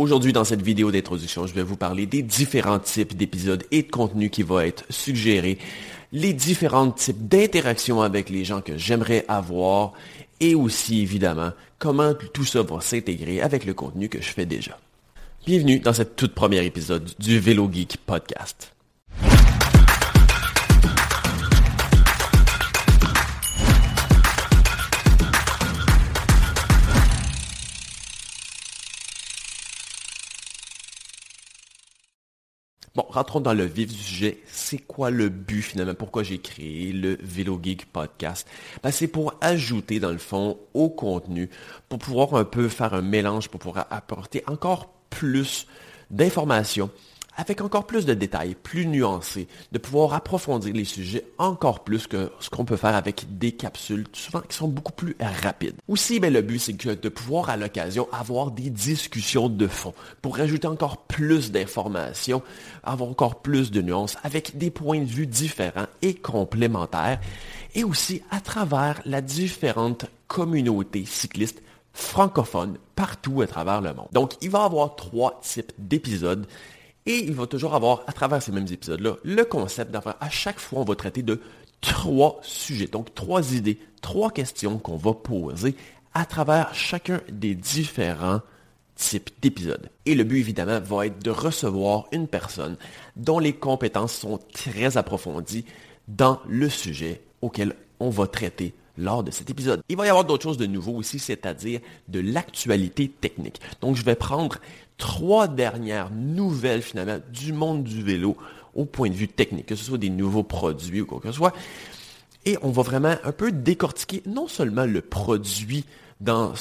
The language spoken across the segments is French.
Aujourd'hui, dans cette vidéo d'introduction, je vais vous parler des différents types d'épisodes et de contenus qui vont être suggérés, les différents types d'interactions avec les gens que j'aimerais avoir et aussi, évidemment, comment tout ça va s'intégrer avec le contenu que je fais déjà. Bienvenue dans cette toute première épisode du Vélo Geek Podcast. Rentrons dans le vif du sujet. C'est quoi le but finalement? Pourquoi j'ai créé le Vélo Podcast? Ben, c'est pour ajouter dans le fond au contenu, pour pouvoir un peu faire un mélange, pour pouvoir apporter encore plus d'informations avec encore plus de détails, plus nuancés, de pouvoir approfondir les sujets encore plus que ce qu'on peut faire avec des capsules, souvent qui sont beaucoup plus rapides. Aussi, ben, le but, c'est que de pouvoir à l'occasion avoir des discussions de fond pour rajouter encore plus d'informations, avoir encore plus de nuances avec des points de vue différents et complémentaires, et aussi à travers la différente communauté cycliste francophone partout à travers le monde. Donc, il va y avoir trois types d'épisodes et il va toujours avoir, à travers ces mêmes épisodes-là, le concept d'avoir, à chaque fois, on va traiter de trois sujets, donc trois idées, trois questions qu'on va poser à travers chacun des différents types d'épisodes. Et le but, évidemment, va être de recevoir une personne dont les compétences sont très approfondies dans le sujet auquel on va traiter lors de cet épisode. Il va y avoir d'autres choses de nouveau aussi, c'est-à-dire de l'actualité technique. Donc, je vais prendre trois dernières nouvelles finalement du monde du vélo au point de vue technique, que ce soit des nouveaux produits ou quoi que ce soit. Et on va vraiment un peu décortiquer non seulement le produit dans,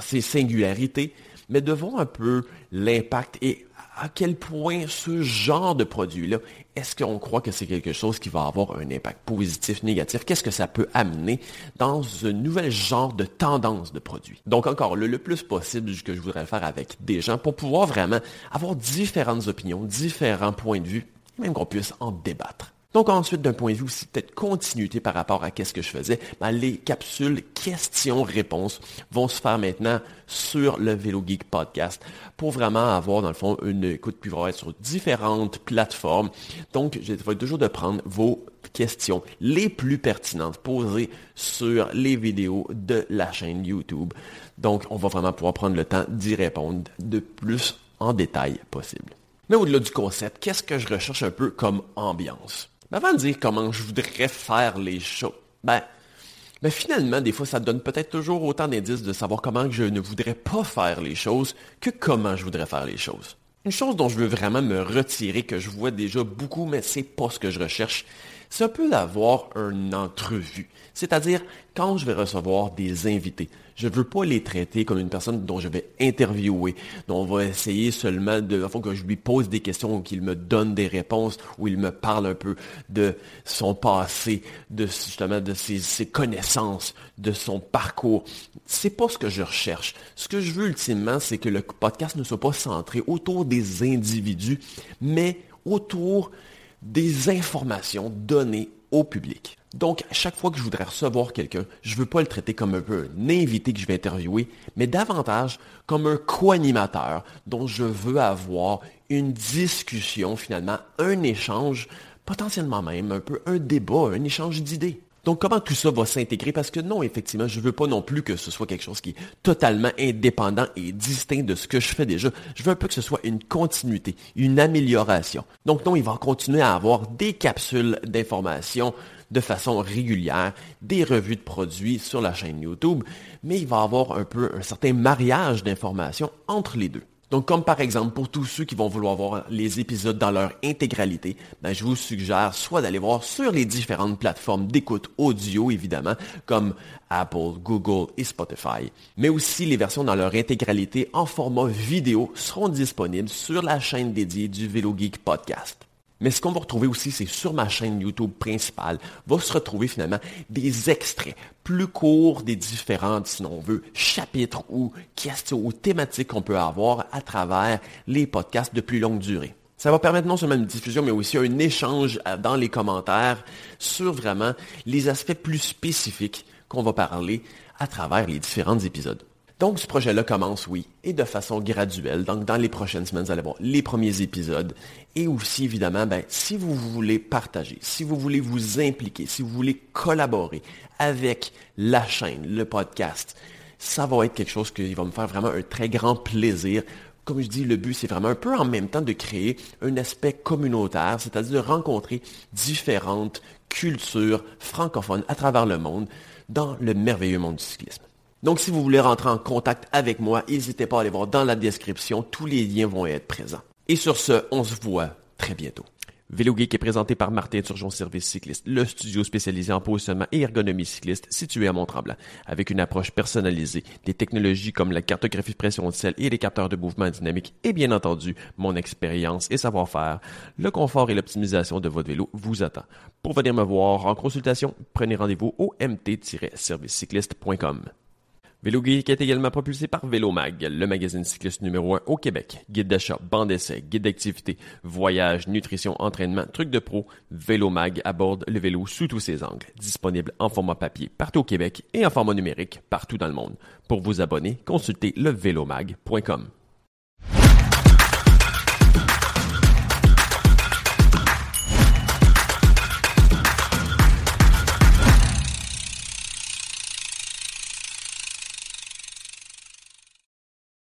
ses singularités, mais de voir un peu l'impact et à quel point ce genre de produit-là, est-ce qu'on croit que c'est quelque chose qui va avoir un impact positif, négatif? Qu'est-ce que ça peut amener dans un nouvel genre de tendance de produit? Donc encore, le, le plus possible que je voudrais faire avec des gens pour pouvoir vraiment avoir différentes opinions, différents points de vue, même qu'on puisse en débattre. Donc ensuite, d'un point de vue aussi peut-être continuité par rapport à ce que je faisais, ben, les capsules questions-réponses vont se faire maintenant sur le Vélo Geek Podcast pour vraiment avoir dans le fond une écoute puis être sur différentes plateformes. Donc, je vais toujours de prendre vos questions les plus pertinentes posées sur les vidéos de la chaîne YouTube. Donc, on va vraiment pouvoir prendre le temps d'y répondre de plus en détail possible. Mais au-delà du concept, qu'est-ce que je recherche un peu comme ambiance? Mais avant de dire comment je voudrais faire les choses, ben, ben finalement, des fois, ça donne peut-être toujours autant d'indices de savoir comment je ne voudrais pas faire les choses que comment je voudrais faire les choses. Une chose dont je veux vraiment me retirer, que je vois déjà beaucoup, mais c'est pas ce que je recherche, c'est un peu d'avoir une entrevue. C'est-à-dire, quand je vais recevoir des invités, je ne veux pas les traiter comme une personne dont je vais interviewer, dont on va essayer seulement de, que je lui pose des questions ou qu'il me donne des réponses, ou il me parle un peu de son passé, de justement de ses, ses connaissances, de son parcours. C'est pas ce que je recherche. Ce que je veux ultimement, c'est que le podcast ne soit pas centré autour des individus, mais autour des informations données au public. Donc, à chaque fois que je voudrais recevoir quelqu'un, je ne veux pas le traiter comme un peu un invité que je vais interviewer, mais davantage comme un co-animateur dont je veux avoir une discussion finalement, un échange, potentiellement même un peu un débat, un échange d'idées. Donc, comment tout ça va s'intégrer? Parce que non, effectivement, je ne veux pas non plus que ce soit quelque chose qui est totalement indépendant et distinct de ce que je fais déjà. Je veux un peu que ce soit une continuité, une amélioration. Donc, non, il va continuer à avoir des capsules d'information de façon régulière, des revues de produits sur la chaîne YouTube, mais il va avoir un peu un certain mariage d'informations entre les deux. Donc, comme par exemple, pour tous ceux qui vont vouloir voir les épisodes dans leur intégralité, ben, je vous suggère soit d'aller voir sur les différentes plateformes d'écoute audio, évidemment, comme Apple, Google et Spotify. Mais aussi, les versions dans leur intégralité en format vidéo seront disponibles sur la chaîne dédiée du Vélo Geek Podcast. Mais ce qu'on va retrouver aussi, c'est sur ma chaîne YouTube principale, va se retrouver finalement des extraits plus courts des différentes, si on veut, chapitres ou questions ou thématiques qu'on peut avoir à travers les podcasts de plus longue durée. Ça va permettre non seulement une diffusion, mais aussi un échange euh, dans les commentaires sur vraiment les aspects plus spécifiques qu'on va parler à travers les différents épisodes. Donc, ce projet-là commence, oui, et de façon graduelle. Donc, dans les prochaines semaines, vous allez voir les premiers épisodes. Et aussi, évidemment, ben, si vous voulez partager, si vous voulez vous impliquer, si vous voulez collaborer avec la chaîne, le podcast, ça va être quelque chose qui va me faire vraiment un très grand plaisir comme je dis, le but, c'est vraiment un peu en même temps de créer un aspect communautaire, c'est-à-dire de rencontrer différentes cultures francophones à travers le monde dans le merveilleux monde du cyclisme. Donc, si vous voulez rentrer en contact avec moi, n'hésitez pas à aller voir dans la description. Tous les liens vont être présents. Et sur ce, on se voit très bientôt. Vélo Geek est présenté par Martin Turgeon Service Cycliste, le studio spécialisé en positionnement et ergonomie cycliste situé à Mont-Tremblant. Avec une approche personnalisée, des technologies comme la cartographie de pression de sel et les capteurs de mouvement dynamique et bien entendu, mon expérience et savoir-faire, le confort et l'optimisation de votre vélo vous attend. Pour venir me voir en consultation, prenez rendez-vous au mt-servicecycliste.com. Vélo Geek est également propulsé par Vélomag, le magazine cycliste numéro 1 au Québec. Guide d'achat, bande d'essai, guide d'activité, voyage, nutrition, entraînement, trucs de pro, Vélomag aborde le vélo sous tous ses angles. Disponible en format papier partout au Québec et en format numérique partout dans le monde. Pour vous abonner, consultez levélomag.com.